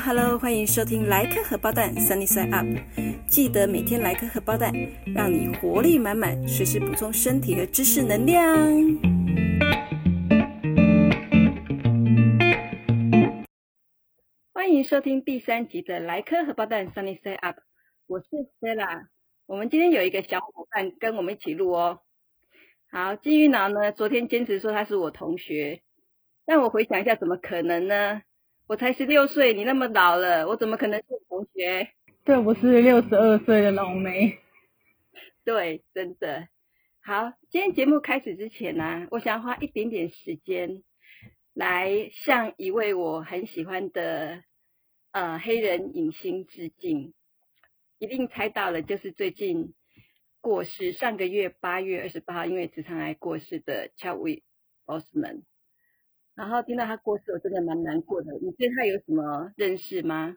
Hello，欢迎收听莱克荷包蛋 Sunny Side Up。记得每天来颗荷包蛋，让你活力满满，随时补充身体和知识能量。欢迎收听第三集的莱克荷包蛋 Sunny Side Up。我是 sella 我们今天有一个小伙伴跟我们一起录哦。好，金鱼脑呢，昨天坚持说他是我同学，但我回想一下，怎么可能呢？我才十六岁，你那么老了，我怎么可能是同学？对，我是六十二岁的老梅。对，真的。好，今天节目开始之前呢，我想要花一点点时间来向一位我很喜欢的呃黑人影星致敬。一定猜到了，就是最近过世，上个月八月二十八号因为直肠癌过世的 Chadwick Boseman。然后听到他过世，我真的蛮难过的。你对他有什么认识吗？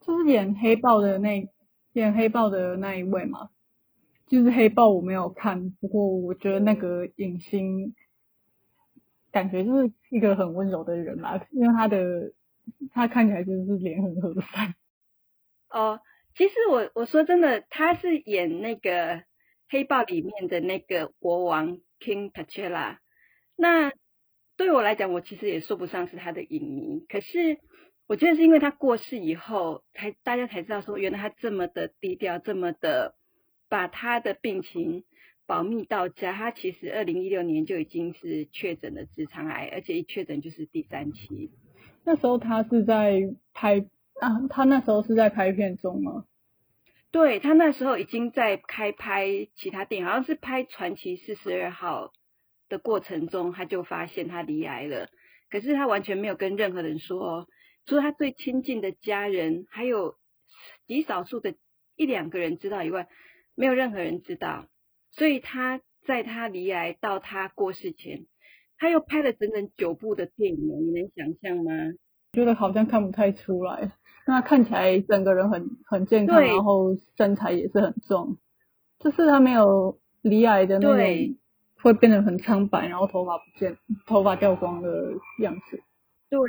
就是演黑豹的那演黑豹的那一位嘛。就是黑豹我没有看，不过我觉得那个影星感觉就是一个很温柔的人嘛，因为他的他看起来就是脸很和善。哦，其实我我说真的，他是演那个黑豹里面的那个国王 King T'Challa，那。对我来讲，我其实也说不上是他的影迷，可是我觉得是因为他过世以后，才大家才知道说，原来他这么的低调，这么的把他的病情保密到家。他其实二零一六年就已经是确诊了直肠癌，而且一确诊就是第三期。那时候他是在拍啊，他那时候是在拍片中吗？对他那时候已经在开拍其他电影，好像是拍《传奇四十二号》。的过程中，他就发现他离癌了，可是他完全没有跟任何人说哦，除了他最亲近的家人，还有极少数的一两个人知道以外，没有任何人知道。所以他在他离癌到他过世前，他又拍了整整九部的电影，你能想象吗？觉得好像看不太出来，那看起来整个人很很健康，然后身材也是很壮，就是他没有离癌的那种。会变得很苍白，然后头发不见，头发掉光的样子。对，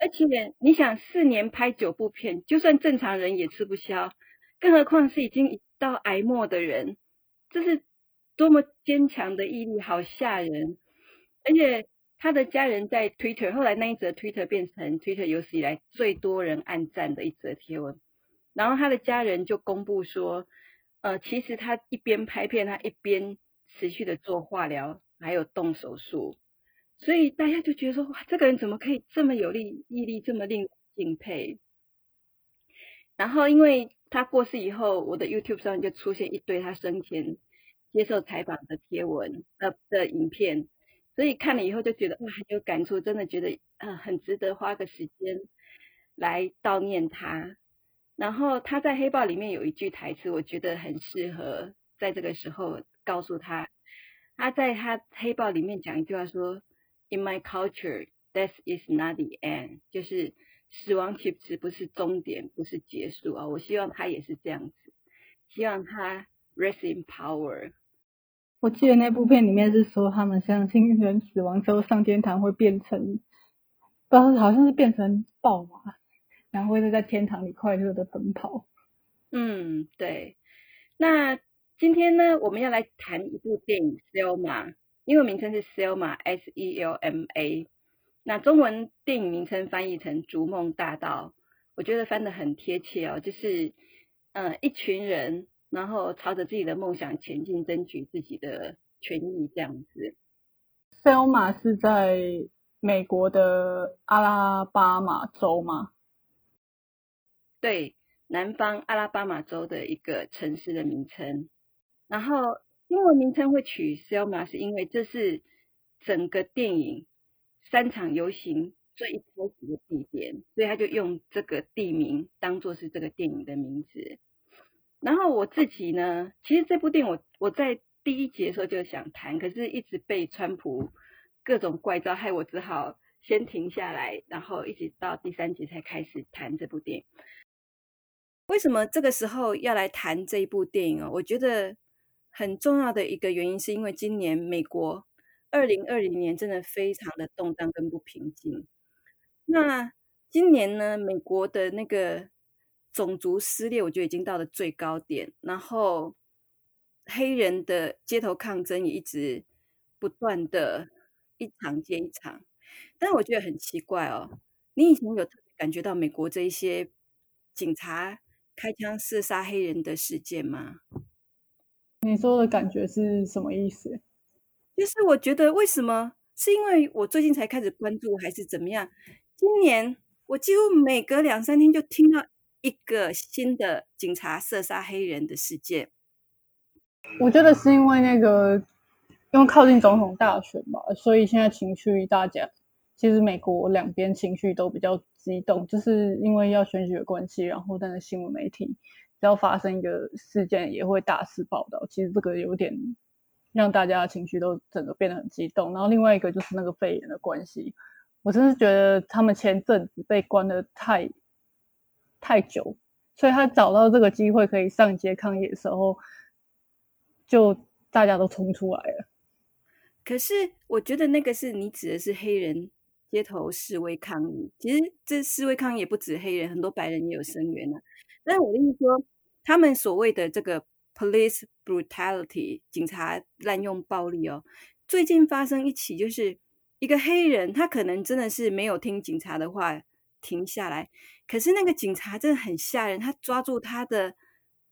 而且你想，四年拍九部片，就算正常人也吃不消，更何况是已经到癌末的人，这是多么坚强的毅力，好吓人！而且他的家人在 Twitter，后来那一则 Twitter 变成 Twitter 有史以来最多人按赞的一则贴文，然后他的家人就公布说，呃，其实他一边拍片，他一边。持续的做化疗，还有动手术，所以大家就觉得说，哇，这个人怎么可以这么有力毅力，这么令敬佩？然后因为他过世以后，我的 YouTube 上就出现一堆他生前接受采访的贴文呃的影片，所以看了以后就觉得哇，很有感触，真的觉得呃很值得花个时间来悼念他。然后他在黑豹里面有一句台词，我觉得很适合在这个时候。告诉他，他在他黑豹里面讲一句话说：“In my culture, death is not the end。”就是死亡其实不是终点，不是结束啊。我希望他也是这样子，希望他 rest in power。我记得那部片里面是说，他们相信人死亡之后上天堂会变成，不知道好像是变成豹嘛，然后会在天堂里快乐的奔跑。嗯，对，那。今天呢，我们要来谈一部电影《Selma》，英文名称是《Selma》（S-E-L-M-A）。那中文电影名称翻译成《逐梦大道》，我觉得翻得很贴切哦。就是，呃，一群人，然后朝着自己的梦想前进，争取自己的权益，这样子。Selma 是在美国的阿拉巴马州吗？对，南方阿拉巴马州的一个城市的名称。然后英文名称会取 Selma，是因为这是整个电影三场游行最一开始的地点，所以他就用这个地名当做是这个电影的名字。然后我自己呢，其实这部电影我我在第一集的时候就想谈，可是一直被川普各种怪招，害我只好先停下来，然后一直到第三集才开始谈这部电影。为什么这个时候要来谈这一部电影哦？我觉得。很重要的一个原因，是因为今年美国二零二零年真的非常的动荡跟不平静。那今年呢，美国的那个种族撕裂，我觉得已经到了最高点，然后黑人的街头抗争也一直不断的，一场接一场。但我觉得很奇怪哦，你以前有感觉到美国这一些警察开枪射杀黑人的事件吗？你说的感觉是什么意思？就是我觉得为什么？是因为我最近才开始关注，还是怎么样？今年我几乎每隔两三天就听到一个新的警察射杀黑人的事件。我觉得是因为那个，因为靠近总统大选嘛，所以现在情绪大家其实美国两边情绪都比较激动，就是因为要选举的关系，然后但是新闻媒体只要发生一个事件也会大肆报道，其实这个有点让大家情绪都整个变得很激动。然后另外一个就是那个肺炎的关系，我真是觉得他们前阵子被关的太太久，所以他找到这个机会可以上街抗议的时候，就大家都冲出来了。可是我觉得那个是你指的是黑人街头示威抗议，其实这示威抗议也不止黑人，很多白人也有声援啊。但我的意思说，他们所谓的这个 police brutality，警察滥用暴力哦，最近发生一起，就是一个黑人，他可能真的是没有听警察的话停下来，可是那个警察真的很吓人，他抓住他的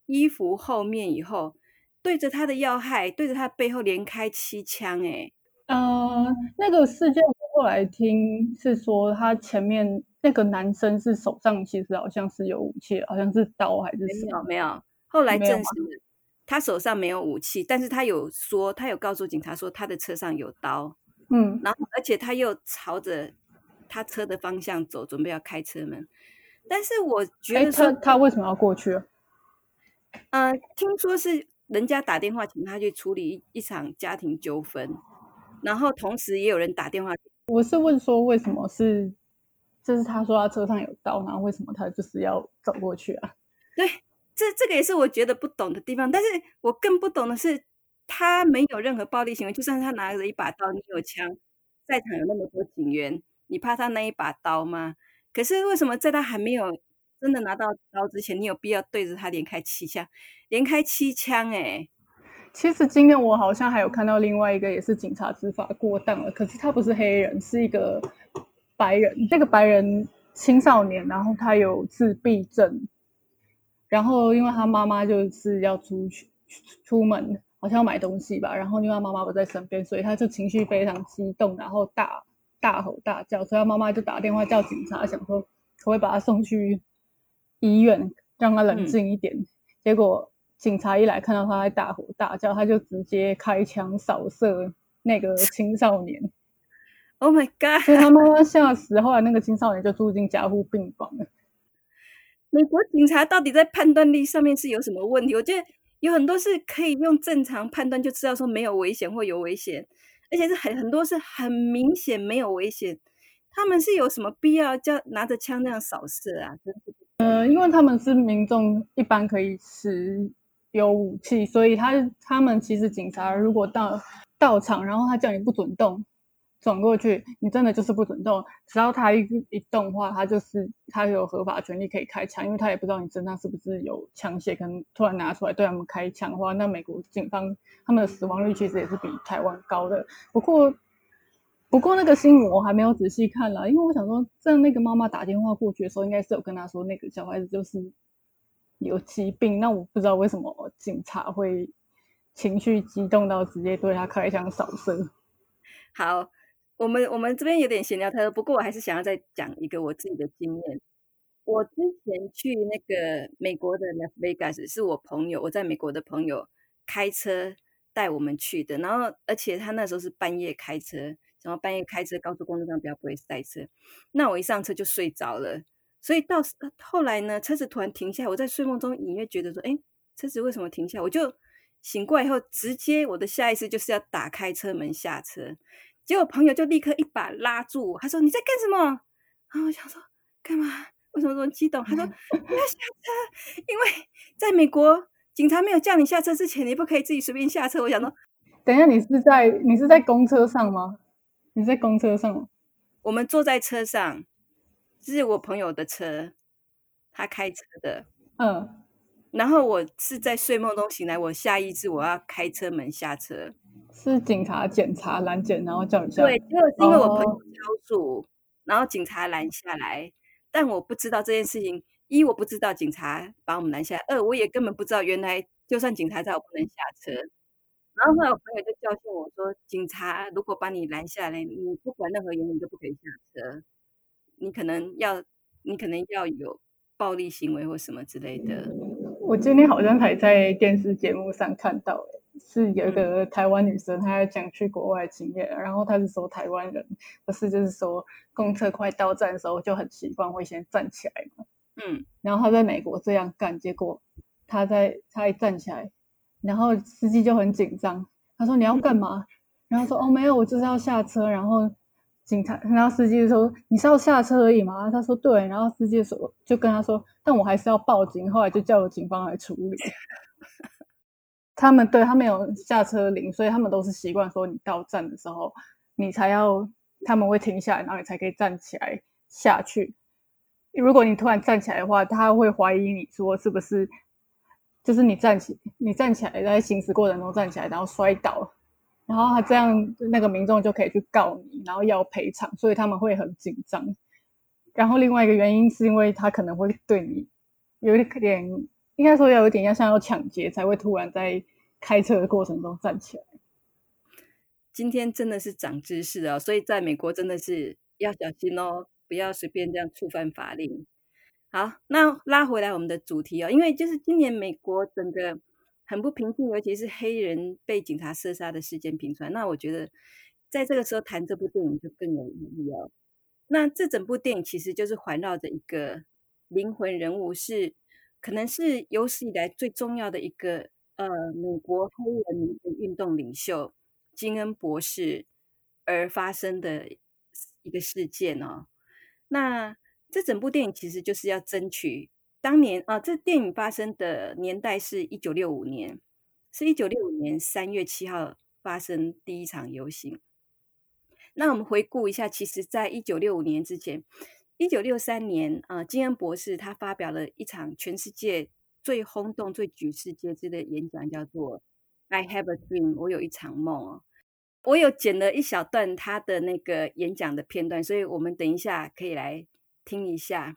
衣服后面以后。对着他的要害，对着他背后连开七枪，哎，呃，那个事件我后来听是说，他前面那个男生是手上其实好像是有武器，好像是刀还是没有没有，后来证实他手上没有武器，但是他有说，他有告诉警察说他的车上有刀，嗯，然后而且他又朝着他车的方向走，准备要开车门，但是我觉得他他为什么要过去？呃，听说是。人家打电话请他去处理一场家庭纠纷，然后同时也有人打电话。我是问说，为什么是？就是他说他车上有刀，然后为什么他就是要走过去啊？对，这这个也是我觉得不懂的地方。但是我更不懂的是，他没有任何暴力行为，就算他拿着一把刀，你有枪，在场有那么多警员，你怕他那一把刀吗？可是为什么在他还没有？真的拿到刀之前，你有必要对着他连开七枪？连开七枪，哎，其实今天我好像还有看到另外一个，也是警察执法过当了。可是他不是黑人，是一个白人。这个白人青少年，然后他有自闭症，然后因为他妈妈就是要出去出门，好像要买东西吧，然后因为他妈妈不在身边，所以他就情绪非常激动，然后大大吼大叫，所以他妈妈就打电话叫警察，想说可不可以把他送去。医院让他冷静一点，结果警察一来看到他在大吼大叫，他就直接开枪扫射那个 青少年。Oh my god！所以他妈妈吓死，后来那个青少年就住进加护病房了。美国警察到底在判断力上面是有什么问题？我觉得有很多是可以用正常判断就知道说没有危险或有危险，而且是很很多是很明显没有危险，他们是有什么必要叫拿着枪那样扫射啊？真是。呃，因为他们是民众，一般可以持有武器，所以他他们其实警察如果到到场，然后他叫你不准动，转过去，你真的就是不准动。只要他一一动的话，他就是他有合法权利可以开枪，因为他也不知道你身上是不是有枪械，可能突然拿出来对他们开枪的话，那美国警方他们的死亡率其实也是比台湾高的。不过。不过那个新闻我还没有仔细看了，因为我想说，在那个妈妈打电话过去的时候，应该是有跟他说那个小孩子就是有疾病。那我不知道为什么警察会情绪激动到直接对他开枪扫射。好，我们我们这边有点闲聊太多，不过我还是想要再讲一个我自己的经验。我之前去那个美国的 Las Vegas，是我朋友，我在美国的朋友开车带我们去的，然后而且他那时候是半夜开车。然后半夜开车，高速公路上比较不会塞车。那我一上车就睡着了，所以到后来呢，车子突然停下，我在睡梦中隐约觉得说：“哎，车子为什么停下？”我就醒过来以后，直接我的下意识就是要打开车门下车。结果朋友就立刻一把拉住我，他说：“你在干什么？”然后我想说：“干嘛？为什么这么激动？”他说：“不要下车，因为在美国，警察没有叫你下车之前，你不可以自己随便下车。”我想说：“等一下，你是在你是在公车上吗？”你在公车上，我们坐在车上，是我朋友的车，他开车的，嗯，然后我是在睡梦中醒来，我下意识我要开车门下车，是警察检查拦检，然后叫你下。对，结果是因为我朋友哦超速，然后警察拦下来，但我不知道这件事情，一我不知道警察把我们拦下来，二我也根本不知道原来就算警察在我不能下车。然后后来我朋友就教训我说，警察如果把你拦下来，你不管任何原因你都不可以下车，你可能要你可能要有暴力行为或什么之类的。我今天好像还在电视节目上看到、欸，是有一个台湾女生，她在讲去国外的经验，然后她是说台湾人不是就是说公车快到站的时候就很习惯会先站起来嘛，嗯，然后她在美国这样干，结果她在她一站起来，然后司机就很紧张，他说你要干嘛？然后说哦没有，我就是要下车，然后。警察，然后司机就说：“你是要下车而已吗？”他说：“对。”然后司机说就跟他说：“但我还是要报警。”后来就叫了警方来处理。他们对他们有下车铃，所以他们都是习惯说你到站的时候，你才要他们会停下来，然后你才可以站起来下去。如果你突然站起来的话，他会怀疑你说是不是就是你站起你站起来在行驶过程中站起来，然后摔倒了。然后他这样，那个民众就可以去告你，然后要赔偿，所以他们会很紧张。然后另外一个原因是因为他可能会对你有一点，应该说有一点要像要抢劫，才会突然在开车的过程中站起来。今天真的是长知识哦，所以在美国真的是要小心哦，不要随便这样触犯法令。好，那拉回来我们的主题哦，因为就是今年美国整个。很不平静，尤其是黑人被警察射杀的事件频传。那我觉得，在这个时候谈这部电影就更有意义哦。那这整部电影其实就是环绕着一个灵魂人物，是可能是有史以来最重要的一个呃美国黑人民的运动领袖金恩博士而发生的一个事件哦。那这整部电影其实就是要争取。当年啊，这电影发生的年代是一九六五年，是一九六五年三月七号发生第一场游行。那我们回顾一下，其实在一九六五年之前，一九六三年啊，金恩博士他发表了一场全世界最轰动、最举世皆知的演讲，叫做 “I have a dream”，我有一场梦哦。我有剪了一小段他的那个演讲的片段，所以我们等一下可以来听一下。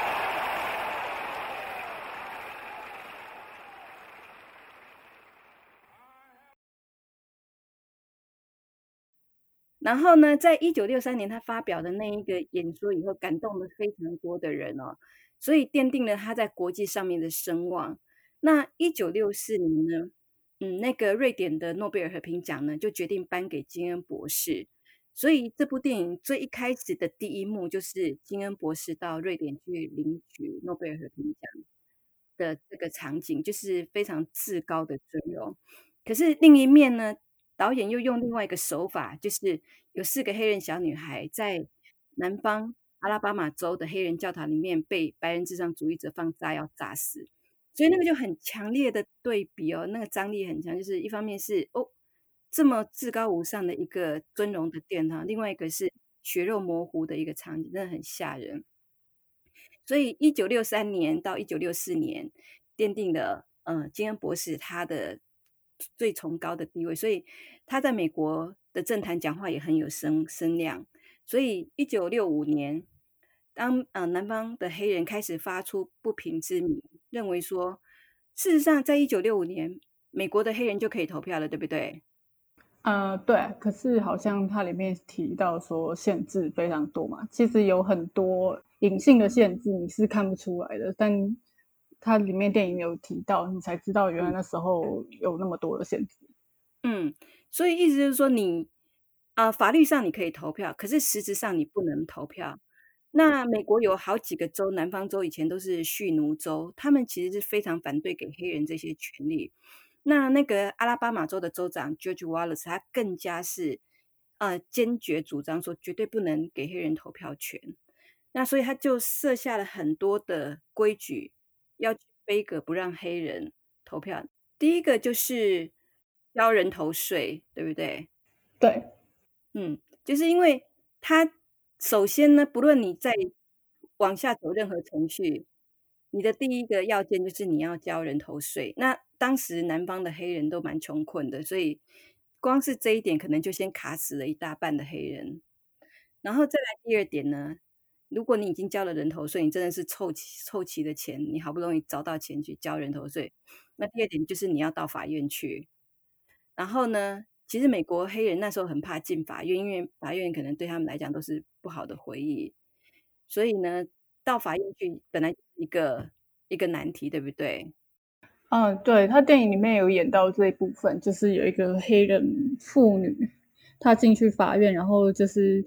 然后呢，在一九六三年他发表的那一个演说以后，感动了非常多的人哦，所以奠定了他在国际上面的声望。那一九六四年呢，嗯，那个瑞典的诺贝尔和平奖呢，就决定颁给金恩博士。所以这部电影最一开始的第一幕就是金恩博士到瑞典去领取诺贝尔和平奖的这个场景，就是非常至高的尊荣。可是另一面呢？导演又用另外一个手法，就是有四个黑人小女孩在南方阿拉巴马州的黑人教堂里面被白人至上主义者放炸药炸死，所以那个就很强烈的对比哦，那个张力很强。就是一方面是哦这么至高无上的一个尊荣的殿堂，另外一个是血肉模糊的一个场景，真的很吓人。所以一九六三年到一九六四年奠定了呃金恩博士他的。最崇高的地位，所以他在美国的政坛讲话也很有声声量。所以一九六五年，当呃南方的黑人开始发出不平之鸣，认为说，事实上在一九六五年，美国的黑人就可以投票了，对不对？呃，对。可是好像它里面提到说限制非常多嘛，其实有很多隐性的限制你是看不出来的，但它里面电影有提到，你才知道原来那时候有那么多的限制。嗯，所以意思就是说你。啊，法律上你可以投票，可是实质上你不能投票。那美国有好几个州，南方州以前都是蓄奴州，他们其实是非常反对给黑人这些权利。那那个阿拉巴马州的州长 George Wallace，他更加是呃坚决主张说绝对不能给黑人投票权。那所以他就设下了很多的规矩，要背格不让黑人投票。第一个就是交人头税，对不对？对。嗯，就是因为他首先呢，不论你在往下走任何程序，你的第一个要件就是你要交人头税。那当时南方的黑人都蛮穷困的，所以光是这一点可能就先卡死了一大半的黑人。然后再来第二点呢，如果你已经交了人头税，你真的是凑齐凑齐的钱，你好不容易找到钱去交人头税，那第二点就是你要到法院去。然后呢？其实美国黑人那时候很怕进法院，因为法院可能对他们来讲都是不好的回忆，所以呢，到法院去本来一个一个难题，对不对？嗯，对他电影里面有演到这一部分，就是有一个黑人妇女，她进去法院，然后就是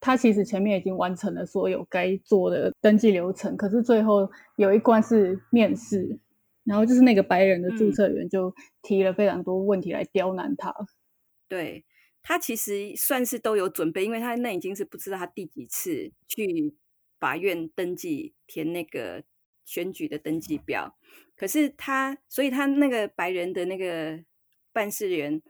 她其实前面已经完成了所有该做的登记流程，可是最后有一关是面试，然后就是那个白人的注册员就提了非常多问题来刁难他。对他其实算是都有准备，因为他那已经是不知道他第几次去法院登记填那个选举的登记表，可是他，所以他那个白人的那个办事员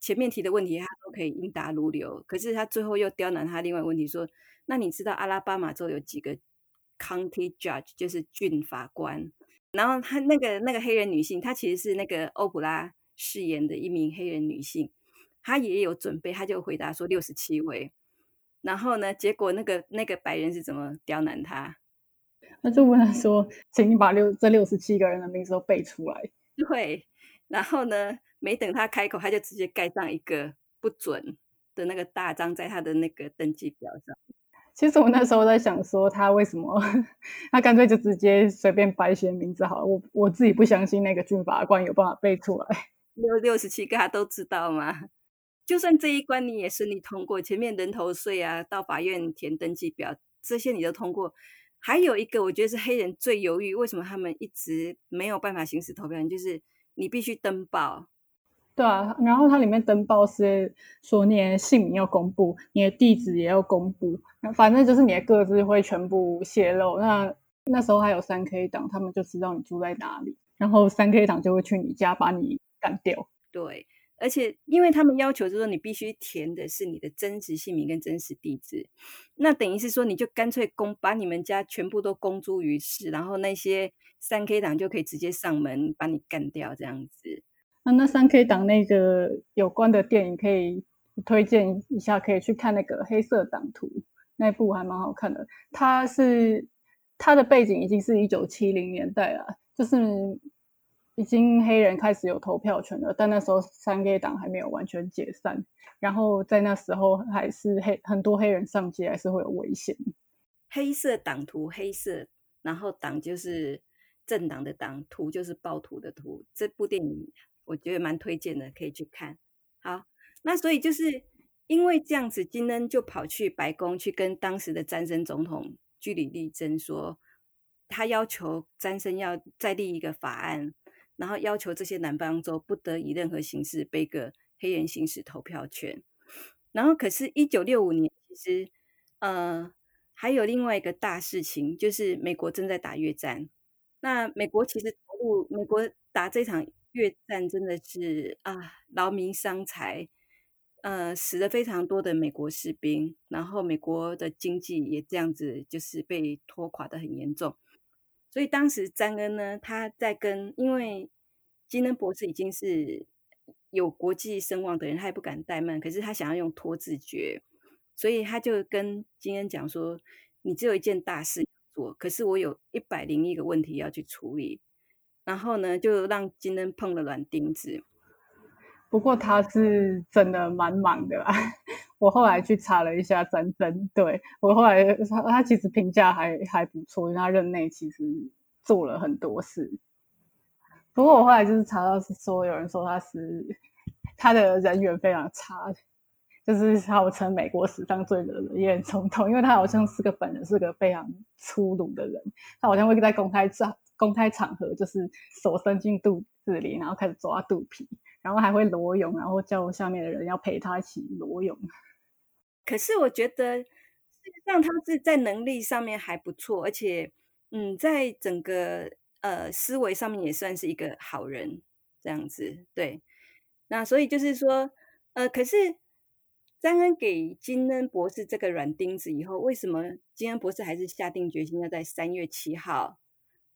前面提的问题，他都可以应答如流。可是他最后又刁难他另外问题，说：“那你知道阿拉巴马州有几个 county judge，就是郡法官？”然后他那个那个黑人女性，她其实是那个欧普拉饰演的一名黑人女性。她也有准备，她就回答说六十七位。然后呢，结果那个那个白人是怎么刁难他？他就问他说：“请你把六这六十七个人的名字都背出来。”对。然后呢，没等他开口，他就直接盖上一个不准的那个大章在他的那个登记表上。其实我那时候在想说，他为什么 他干脆就直接随便白写名字好了？我我自己不相信那个军法官有办法背出来 六六十七个，他都知道吗？就算这一关你也顺利通过，前面人头税啊，到法院填登记表这些你都通过，还有一个我觉得是黑人最犹豫，为什么他们一直没有办法行使投票权，就是你必须登报。对啊，然后它里面登报是说你的姓名要公布，你的地址也要公布，反正就是你的各自会全部泄露。那那时候还有三 K 党，他们就知道你住在哪里，然后三 K 党就会去你家把你干掉。对。而且，因为他们要求就是说，你必须填的是你的真实姓名跟真实地址，那等于是说，你就干脆公把你们家全部都公诸于世，然后那些三 K 党就可以直接上门把你干掉这样子。那那三 K 党那个有关的电影可以推荐一下，可以去看那个《黑色党徒》那部还蛮好看的。它是它的背景已经是一九七零年代了，就是。已经黑人开始有投票权了，但那时候三 K 党还没有完全解散，然后在那时候还是黑很多黑人上街还是会有危险。黑色党徒，黑色，然后党就是政党的党，徒就是暴徒的徒。这部电影我觉得蛮推荐的，可以去看。好，那所以就是因为这样子，金恩就跑去白宫去跟当时的詹森总统据理力争，说他要求詹森要再立一个法案。然后要求这些南方州不得以任何形式被个黑人行使投票权。然后，可是，一九六五年，其实，呃，还有另外一个大事情，就是美国正在打越战。那美国其实投入美国打这场越战，真的是啊，劳民伤财，呃，死了非常多的美国士兵。然后，美国的经济也这样子，就是被拖垮的很严重。所以当时詹恩呢，他在跟，因为金恩博士已经是有国际声望的人，他也不敢怠慢。可是他想要用拖字诀，所以他就跟金恩讲说：“你只有一件大事做，可是我有一百零一个问题要去处理，然后呢，就让金恩碰了软钉子。不过他是真的蛮忙的啦，我后来去查了一下真真，对我后来他他其实评价还还不错，因为他任内其实做了很多事。不过我后来就是查到是说有人说他是他的人缘非常差，就是号称美国史上最惹人厌总统，因为他好像是个本人是个非常粗鲁的人，他好像会在公开场公开场合就是手伸进肚子里，然后开始抓肚皮。然后还会裸泳，然后叫下面的人要陪他一起裸泳。可是我觉得，事实上他是在能力上面还不错，而且，嗯，在整个呃思维上面也算是一个好人这样子。对，那所以就是说，呃，可是詹恩给金恩博士这个软钉子以后，为什么金恩博士还是下定决心要在三月七号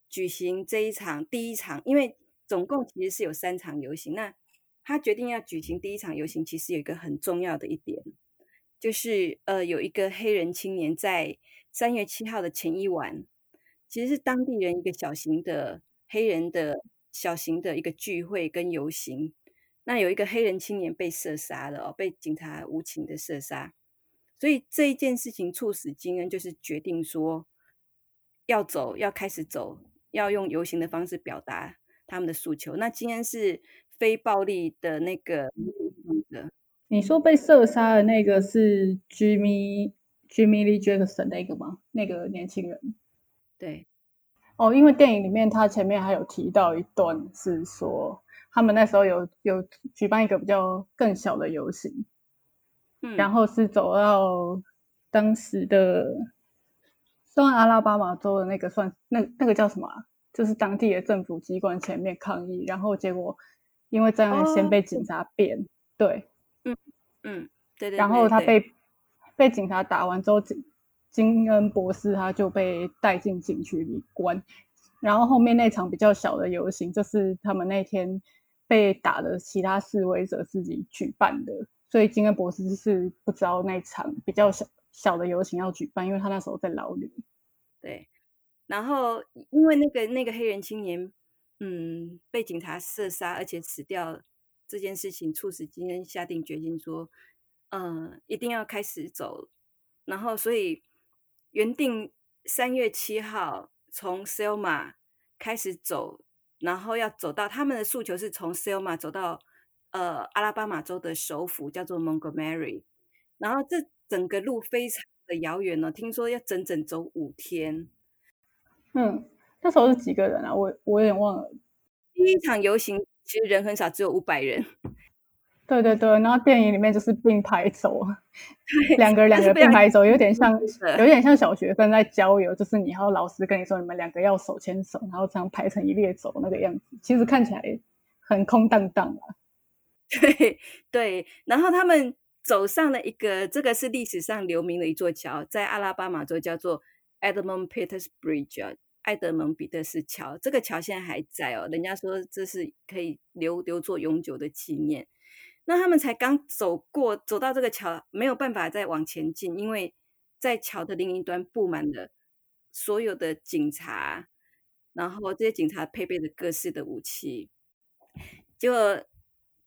举行这一场第一场？因为总共其实是有三场游行，那。他决定要举行第一场游行，其实有一个很重要的一点，就是呃，有一个黑人青年在三月七号的前一晚，其实是当地人一个小型的黑人的小型的一个聚会跟游行，那有一个黑人青年被射杀了哦，被警察无情的射杀，所以这一件事情促使金恩就是决定说要走，要开始走，要用游行的方式表达他们的诉求。那金恩是。非暴力的那个的，你说被射杀的那个是 Jimmy Jimmy Lee Jackson 那个吗？那个年轻人？对，哦，因为电影里面他前面还有提到一段，是说他们那时候有有举办一个比较更小的游行，嗯，然后是走到当时的算阿拉巴马州的那个算那那个叫什么？就是当地的政府机关前面抗议，然后结果。因为这样先被警察扁，对，嗯嗯，对对，然后他被被警察打完之后，金金恩博士他就被带进警局里关，然后后面那场比较小的游行，就是他们那天被打的其他示威者自己举办的，所以金恩博士是不知道那场比较小小的游行要举办，因为他那时候在牢里。对，然后因为那个那个黑人青年。嗯，被警察射杀而且死掉这件事情，促使今天下定决心说，嗯，一定要开始走。然后，所以原定三月七号从 Selma 开始走，然后要走到他们的诉求是从 Selma 走到呃阿拉巴马州的首府叫做 Montgomery。然后这整个路非常的遥远呢，听说要整整走五天。嗯。那时候是几个人啊？我我有点忘了。第一场游行其实人很少，只有五百人。对对对，然后电影里面就是并排走，两个两个并排走，有点 像有点像小学生在郊游，就是你要老师跟你说你们两个要手牵手，然后这样排成一列走那个样子。其实看起来很空荡荡啊。对对，然后他们走上了一个，这个是历史上留名的一座桥，在阿拉巴马州叫做 Edmund Peters Bridge。埃德蒙彼得斯桥，这个桥现在还在哦。人家说这是可以留留作永久的纪念。那他们才刚走过，走到这个桥，没有办法再往前进，因为在桥的另一端布满了所有的警察，然后这些警察配备着各式的武器。结果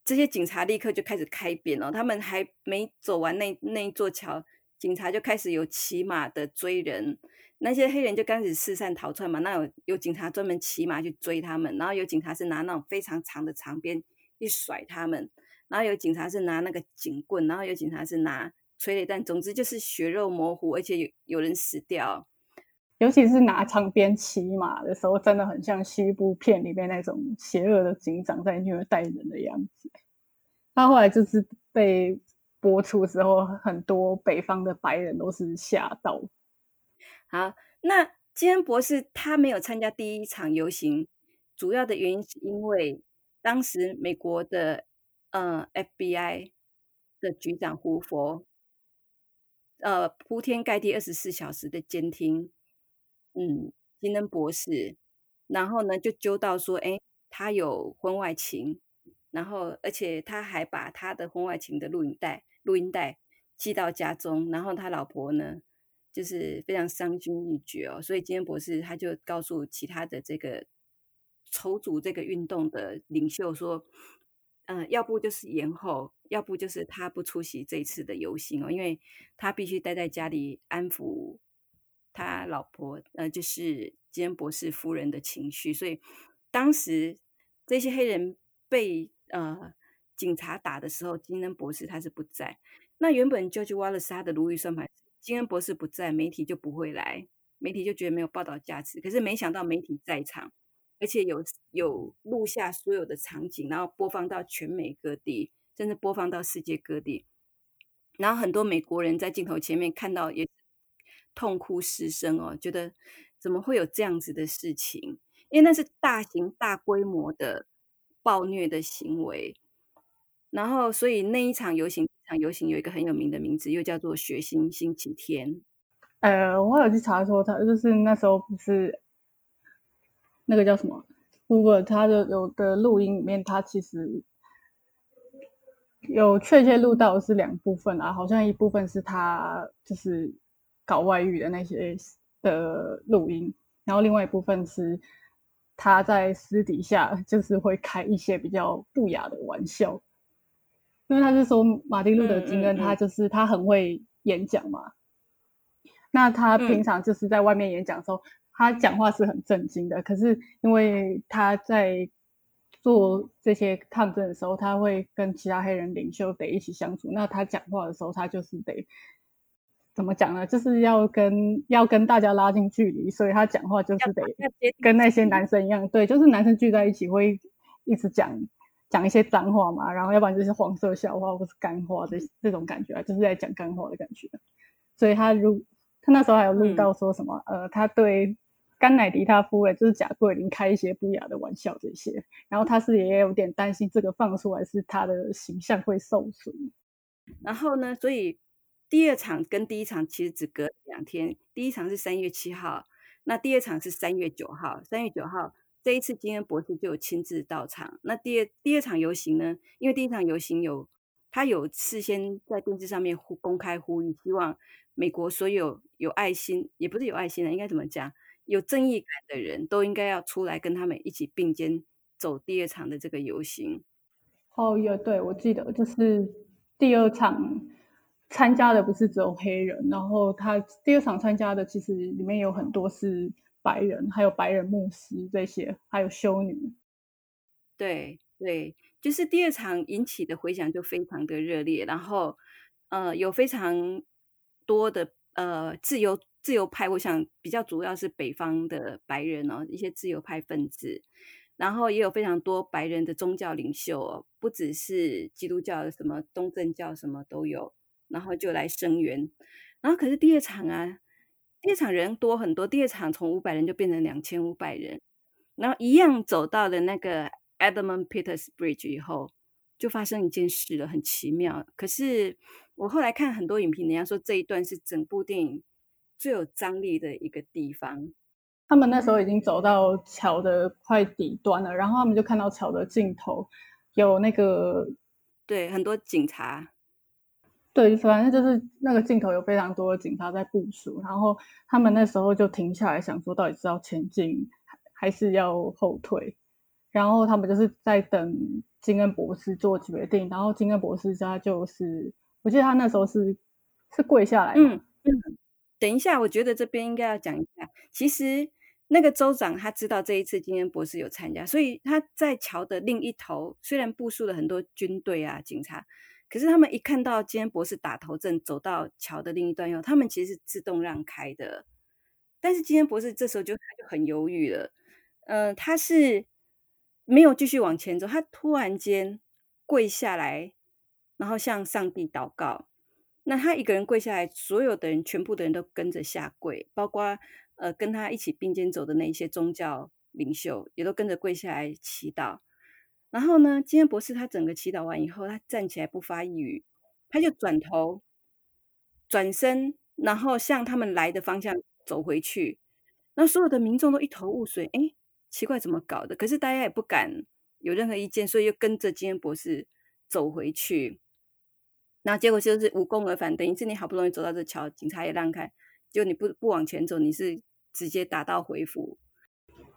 这些警察立刻就开始开扁了。他们还没走完那那一座桥，警察就开始有骑马的追人。那些黑人就开始四散逃窜嘛，那有有警察专门骑马去追他们，然后有警察是拿那种非常长的长鞭一甩他们，然后有警察是拿那个警棍，然后有警察是拿催泪弹，总之就是血肉模糊，而且有有人死掉。尤其是拿长鞭骑马的时候，真的很像西部片里面那种邪恶的警长在虐待人的样子。他后来就是被播出之后，很多北方的白人都是吓到。好，那金恩博士他没有参加第一场游行，主要的原因是因为当时美国的呃 FBI 的局长胡佛，呃铺天盖地二十四小时的监听，嗯，金恩博士，然后呢就揪到说，哎，他有婚外情，然后而且他还把他的婚外情的录影带、录音带寄到家中，然后他老婆呢。就是非常伤心欲绝哦。所以金恩博士他就告诉其他的这个筹组这个运动的领袖说，嗯，要不就是延后，要不就是他不出席这一次的游行哦，因为他必须待在家里安抚他老婆，呃，就是金恩博士夫人的情绪。所以当时这些黑人被呃。警察打的时候，金恩博士他是不在。那原本 George Wallace 他的如意算盘，金恩博士不在，媒体就不会来，媒体就觉得没有报道价值。可是没想到媒体在场，而且有有录下所有的场景，然后播放到全美各地，甚至播放到世界各地。然后很多美国人在镜头前面看到也痛哭失声哦，觉得怎么会有这样子的事情？因为那是大型大规模的暴虐的行为。然后，所以那一场游行，场游行有一个很有名的名字，又叫做“血腥星期天”。呃，我有去查说，他就是那时候不是那个叫什么，Uber，他的有的录音里面，他其实有确切录到是两部分啊，好像一部分是他就是搞外遇的那些的录音，然后另外一部分是他在私底下 就是会开一些比较不雅的玩笑。因为他是说马丁路德金恩，他就是他很会演讲嘛。那他平常就是在外面演讲的时候，他讲话是很震惊的。可是因为他在做这些抗争的时候，他会跟其他黑人领袖得一起相处。那他讲话的时候，他就是得怎么讲呢？就是要跟要跟大家拉近距离，所以他讲话就是得跟那些男生一样，对，就是男生聚在一起会一直讲。讲一些脏话嘛，然后要不然就是黄色笑话或是干话这这种感觉啊，就是在讲干话的感觉。所以他如他那时候还有录到说什么，呃，他对甘乃迪他夫人就是贾桂林开一些不雅的玩笑这些，然后他是也有点担心这个放出来是他的形象会受损。然后呢，所以第二场跟第一场其实只隔两天，第一场是三月七号，那第二场是三月九号，三月九号。这一次，金恩博士就有亲自到场。那第二第二场游行呢？因为第一场游行有他有事先在电视上面呼公开呼吁，希望美国所有有爱心，也不是有爱心的，应该怎么讲？有正义感的人都应该要出来跟他们一起并肩走第二场的这个游行。哦，有对我记得，就是第二场参加的不是只有黑人，然后他第二场参加的其实里面有很多是。白人还有白人牧师这些，还有修女，对对，就是第二场引起的回响就非常的热烈，然后呃有非常多的呃自由自由派，我想比较主要是北方的白人哦，一些自由派分子，然后也有非常多白人的宗教领袖哦，不只是基督教，什么东正教什么都有，然后就来声援，然后可是第二场啊。第二场人多很多，第二场从五百人就变成两千五百人，然后一样走到了那个 Edmund Peters Bridge 以后，就发生一件事了，很奇妙。可是我后来看很多影评，人家说这一段是整部电影最有张力的一个地方。他们那时候已经走到桥的快底端了，然后他们就看到桥的尽头有那个对很多警察。对，反正就是那个镜头有非常多的警察在部署，然后他们那时候就停下来想说，到底是要前进还是要后退？然后他们就是在等金恩博士做决定，然后金恩博士他就是，我记得他那时候是是跪下来。嗯嗯，等一下，我觉得这边应该要讲一下，其实那个州长他知道这一次金恩博士有参加，所以他在桥的另一头，虽然部署了很多军队啊警察。可是他们一看到金恩博士打头阵走到桥的另一端以后，他们其实是自动让开的。但是金恩博士这时候就他就很犹豫了，嗯，他是没有继续往前走，他突然间跪下来，然后向上帝祷告。那他一个人跪下来，所有的人全部的人都跟着下跪，包括呃跟他一起并肩走的那些宗教领袖也都跟着跪下来祈祷。然后呢，金恩博士他整个祈祷完以后，他站起来不发一语，他就转头转身，然后向他们来的方向走回去。那所有的民众都一头雾水，哎，奇怪，怎么搞的？可是大家也不敢有任何意见，所以又跟着金恩博士走回去。那结果就是无功而返，等于是你好不容易走到这桥，警察也让开，就你不不往前走，你是直接打道回府。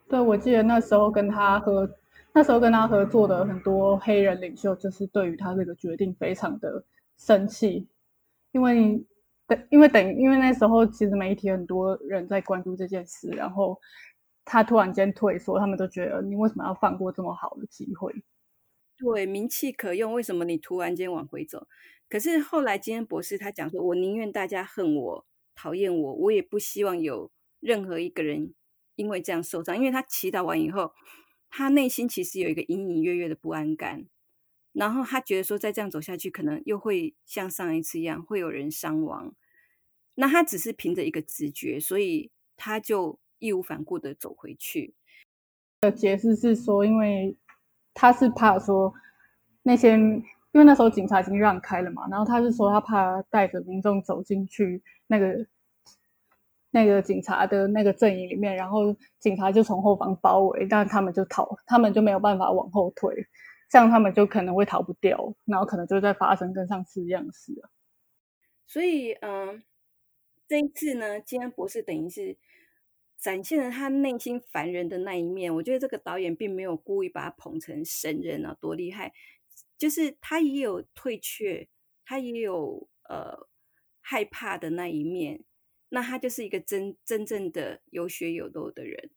对，我记得那时候跟他合，那时候跟他合作的很多黑人领袖，就是对于他这个决定非常的生气，因为等因为等因为那时候其实媒体很多人在关注这件事，然后他突然间退缩，他们都觉得你为什么要放过这么好的机会？对，名气可用，为什么你突然间往回走？可是后来金恩博士他讲说，我宁愿大家恨我、讨厌我，我也不希望有任何一个人因为这样受伤。因为他祈祷完以后，他内心其实有一个隐隐约约的不安感，然后他觉得说再这样走下去，可能又会像上一次一样会有人伤亡。那他只是凭着一个直觉，所以他就义无反顾的走回去。的解释是说，因为。他是怕说那些，因为那时候警察已经让开了嘛，然后他是说他怕带着民众走进去那个那个警察的那个阵营里面，然后警察就从后方包围，但他们就逃，他们就没有办法往后退，这样他们就可能会逃不掉，然后可能就在发生跟上次一样的事啊。所以，嗯，这一次呢，金恩博士等于是。展现了他内心凡人的那一面，我觉得这个导演并没有故意把他捧成神人啊，多厉害！就是他也有退却，他也有呃害怕的那一面。那他就是一个真真正的有血有肉的人。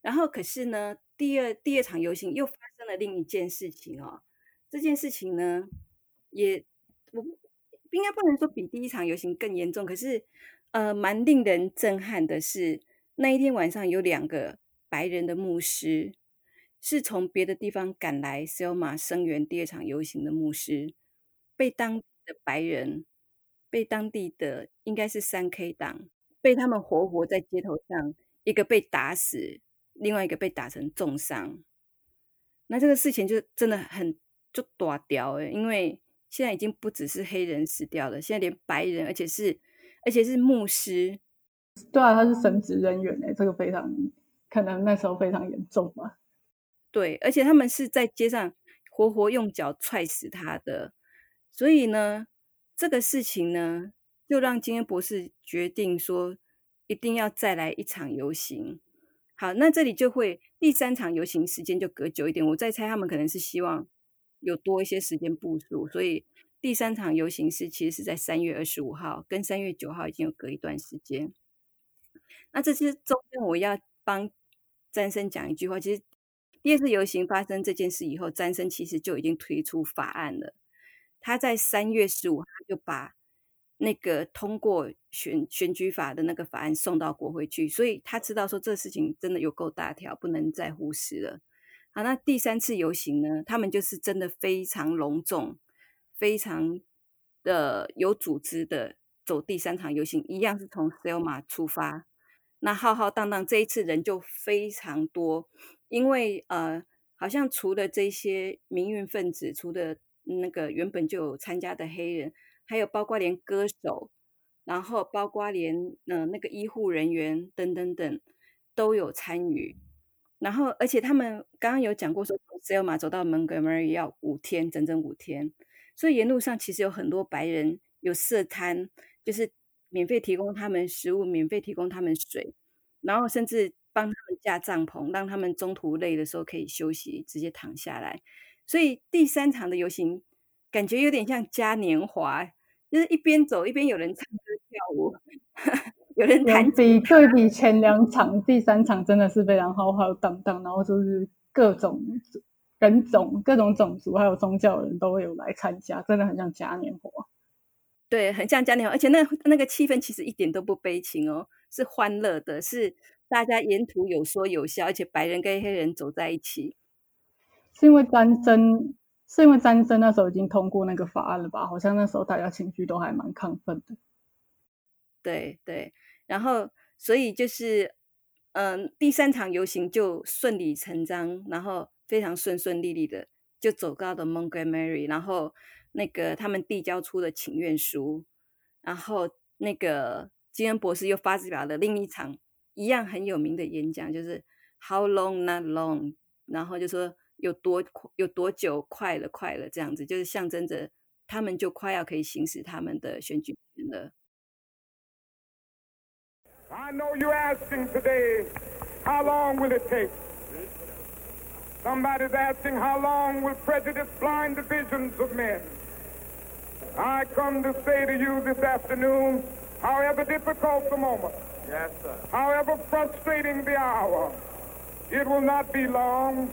然后，可是呢，第二第二场游行又发生了另一件事情哦。这件事情呢，也我应该不能说比第一场游行更严重，可是呃，蛮令人震撼的是。那一天晚上，有两个白人的牧师，是从别的地方赶来 Selma 声援第二场游行的牧师，被当地的白人，被当地的应该是三 K 党，被他们活活在街头上，一个被打死，另外一个被打成重伤。那这个事情就真的很就大掉诶，因为现在已经不只是黑人死掉了，现在连白人，而且是而且是牧师。对啊，他是神职人员哎，这个非常可能那时候非常严重吧。对，而且他们是在街上活活用脚踹死他的，所以呢，这个事情呢，就让金恩博士决定说，一定要再来一场游行。好，那这里就会第三场游行时间就隔久一点，我再猜他们可能是希望有多一些时间部署，所以第三场游行是其实是在三月二十五号，跟三月九号已经有隔一段时间。那这次中间我要帮詹森讲一句话，其实第二次游行发生这件事以后，詹森其实就已经推出法案了。他在三月十五号就把那个通过选选举法的那个法案送到国会去，所以他知道说这事情真的有够大条，不能再忽视了。好，那第三次游行呢，他们就是真的非常隆重、非常的有组织的走第三场游行，一样是从 Selma 出发。那浩浩荡荡，这一次人就非常多，因为呃，好像除了这些民运分子，除了那个原本就有参加的黑人，还有包括连歌手，然后包括连嗯那个医护人员等等等都有参与。然后而且他们刚刚有讲过说，从 Selma 走到蒙哥马尔要五天，整整五天，所以沿路上其实有很多白人有设摊，就是。免费提供他们食物，免费提供他们水，然后甚至帮他们架帐篷，让他们中途累的时候可以休息，直接躺下来。所以第三场的游行感觉有点像嘉年华，就是一边走一边有人唱歌跳舞，有人弹。比对比前两场，第三场真的是非常浩浩荡荡，然后就是各种人种、各种种族还有宗教人都会有来参加，真的很像嘉年华。对，很像嘉年华，而且那那个气氛其实一点都不悲情哦，是欢乐的，是大家沿途有说有笑，而且白人跟黑人走在一起。是因为詹森，是因为詹森那时候已经通过那个法案了吧？好像那时候大家情绪都还蛮亢奋的。对对，然后所以就是，嗯，第三场游行就顺理成章，然后非常顺顺利利的就走到了 Montgomery，然后。那个他们递交出的请愿书，然后那个金恩博士又发表了另一场一样很有名的演讲，就是 How long not long，然后就说有多有多久快了快了这样子，就是象征着他们就快要可以行使他们的选举权了。I know you're asking today, how long will it take? Somebody's asking, how long will prejudice blind the visions of men? I come to say to you this afternoon, however difficult the moment, Yes, sir. however frustrating the hour, it will not be long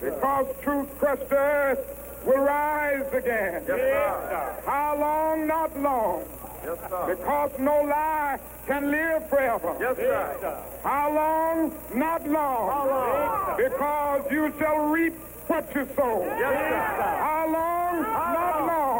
because truth crushed to earth will rise again. Yes, sir. How long? Not long. Yes, sir. Because no lie can live forever. Yes, sir. How long? Not long. How long? Because you shall reap what you sow. Yes, sir. How long? Not long. How long?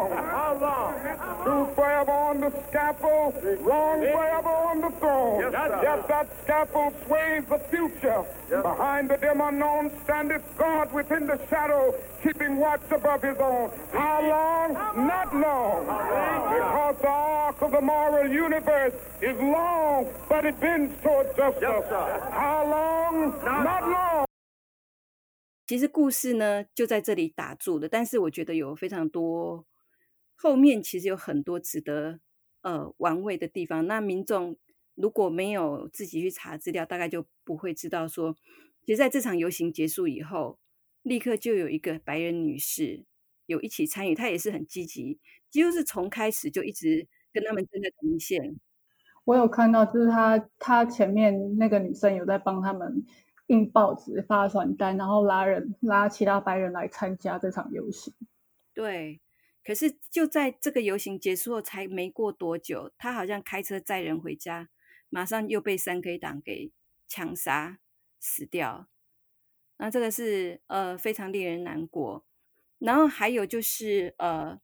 Truth forever on the scaffold, wrong forever on the throne. Yes, sir. Yes, that scaffold sways the future. Yes. Behind the dim unknown standeth God within the shadow, keeping watch above his own. How long? Not long. Because the arc of the moral universe is long, but it bends toward justice. Yes, sir. How long? Not long. 其实故事呢就在这里打住了，但是我觉得有非常多 后面其实有很多值得呃玩味的地方。那民众如果没有自己去查资料，大概就不会知道说，其实在这场游行结束以后，立刻就有一个白人女士有一起参与，她也是很积极，几乎是从开始就一直跟他们站在同一线。我有看到，就是她，她前面那个女生有在帮他们印报纸、发传单，然后拉人拉其他白人来参加这场游行。对，可是就在这个游行结束后，才没过多久，他好像开车载人回家，马上又被三 K 党给枪杀死掉。那这个是呃非常令人难过。然后还有就是呃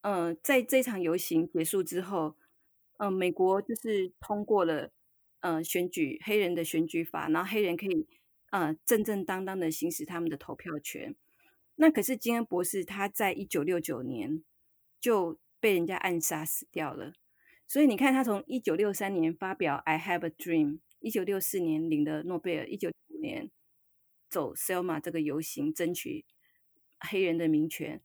呃，在这场游行结束之后，呃，美国就是通过了呃选举黑人的选举法，然后黑人可以呃正正当当的行使他们的投票权。那可是金恩博士他在一九六九年就被人家暗杀死掉了，所以你看他从一九六三年发表《I Have a Dream》，一九六四年领了诺贝尔，一九五年走 Selma 这个游行争取黑人的民权，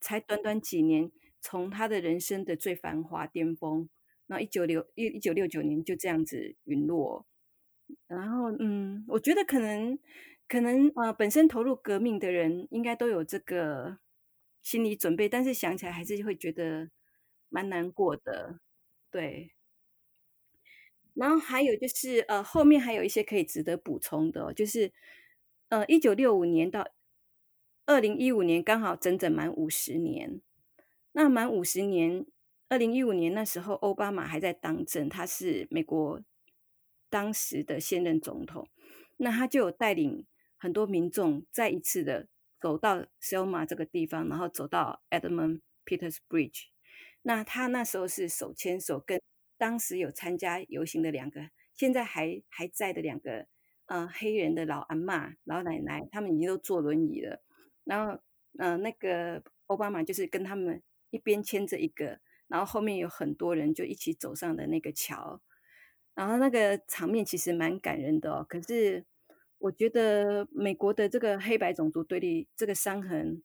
才短短几年，从他的人生的最繁华巅峰，那一九六一一九六九年就这样子陨落。然后，嗯，我觉得可能可能呃，本身投入革命的人应该都有这个心理准备，但是想起来还是会觉得蛮难过的，对。然后还有就是呃，后面还有一些可以值得补充的、就是呃，一九六五年到二零一五年刚好整整满五十年。那满五十年，二零一五年那时候奥巴马还在当政，他是美国当时的现任总统，那他就有带领很多民众再一次的走到 Selma 这个地方，然后走到 Edmund Peters Bridge。那他那时候是手牵手跟当时有参加游行的两个，现在还还在的两个呃黑人的老阿妈、老奶奶，他们已经都坐轮椅了。然后呃那个奥巴马就是跟他们一边牵着一个，然后后面有很多人就一起走上的那个桥。然后那个场面其实蛮感人的哦。可是我觉得美国的这个黑白种族对立这个伤痕，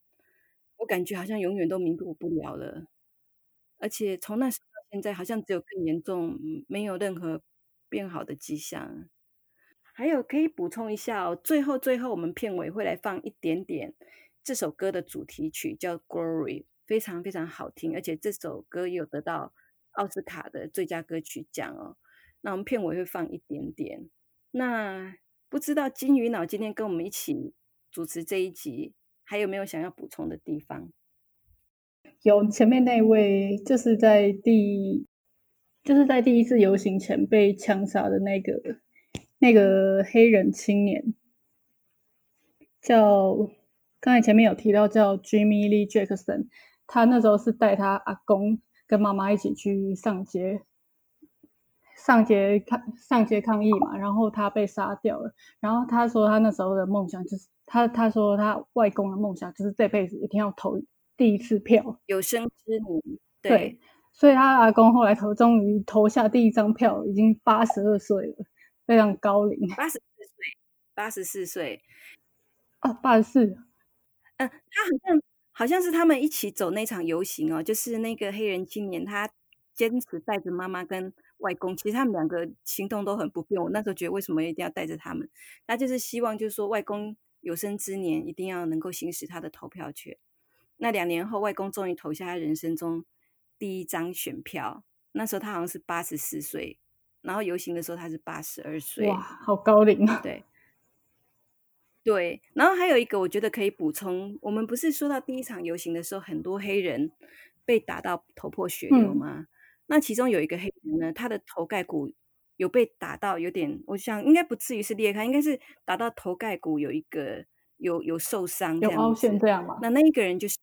我感觉好像永远都弥补不了了。而且从那时到现在，好像只有更严重，没有任何变好的迹象。还有可以补充一下哦，最后最后我们片尾会来放一点点这首歌的主题曲，叫《Glory》，非常非常好听，而且这首歌也有得到奥斯卡的最佳歌曲奖哦。那我们片尾会放一点点。那不知道金鱼脑今天跟我们一起主持这一集，还有没有想要补充的地方？有前面那位就是在第就是在第一次游行前被枪杀的那个那个黑人青年，叫刚才前面有提到叫 Jimmy Lee Jackson，他那时候是带他阿公跟妈妈一起去上街上街抗上街抗议嘛，然后他被杀掉了。然后他说他那时候的梦想就是他他说他外公的梦想就是这辈子一定要投第一次票，有生之年，对，所以他阿公后来投终于投下第一张票，已经八十二岁了，非常高龄。八十四岁，八十四岁，哦，八十四，嗯，他好像好像是他们一起走那场游行哦，就是那个黑人青年，他坚持带着妈妈跟外公，其实他们两个行动都很不便。我那时候觉得为什么一定要带着他们？那就是希望，就是说外公有生之年一定要能够行使他的投票权。那两年后，外公终于投下他人生中第一张选票。那时候他好像是八十四岁，然后游行的时候他是八十二岁。哇，好高龄啊！对。对，然后还有一个，我觉得可以补充。我们不是说到第一场游行的时候，很多黑人被打到头破血流吗？那其中有一个黑人呢，他的头盖骨有被打到，有点，我想应该不至于是裂开，应该是打到头盖骨有一个有有受伤，有凹陷这样吗？那那一个人就是，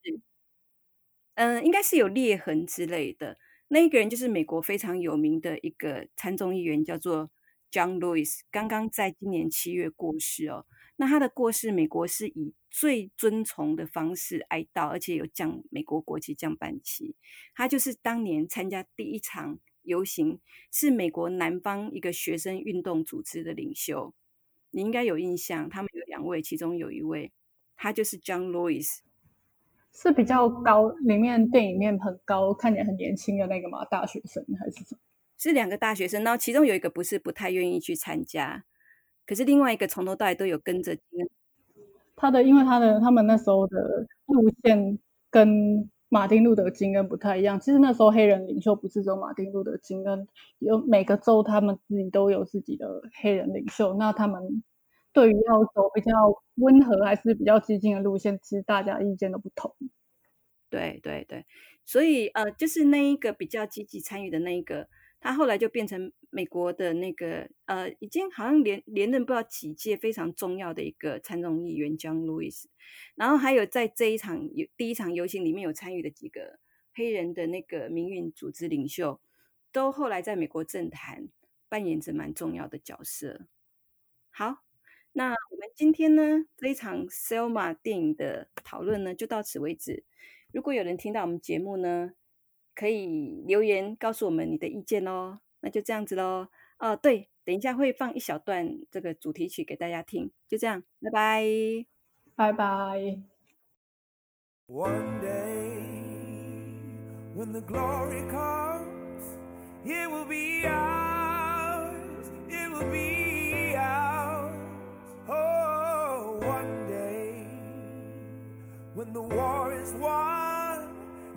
嗯，应该是有裂痕之类的。那一个人就是美国非常有名的一个参众议员，叫做 John Lewis，刚刚在今年七月过世哦。那他的过世，美国是以最尊崇的方式哀悼，而且有降美国国旗、降半旗。他就是当年参加第一场游行，是美国南方一个学生运动组织的领袖。你应该有印象，他们有两位，其中有一位，他就是 John Lewis，是比较高，里面电影里面很高，看起来很年轻的那个嘛？大学生还是什么？是两个大学生，然后其中有一个不是不太愿意去参加。可是另外一个从头到尾都有跟着金恩，他的因为他的他们那时候的路线跟马丁路德金恩不太一样。其实那时候黑人领袖不是只有马丁路德金恩，有每个州他们自己都有自己的黑人领袖。那他们对于要走比较温和还是比较激进的路线，其实大家意见都不同。对对对，所以呃，就是那一个比较积极参与的那一个。他后来就变成美国的那个呃，已经好像连连任不知道几届非常重要的一个参众议员 John Lewis，然后还有在这一场游第一场游行里面有参与的几个黑人的那个民运组织领袖，都后来在美国政坛扮演着蛮重要的角色。好，那我们今天呢这一场 Selma 电影的讨论呢就到此为止。如果有人听到我们节目呢？可以留言告诉我们你的意见哦，那就这样子喽。哦，对，等一下会放一小段这个主题曲给大家听，就这样，拜拜，拜拜。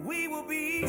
we will be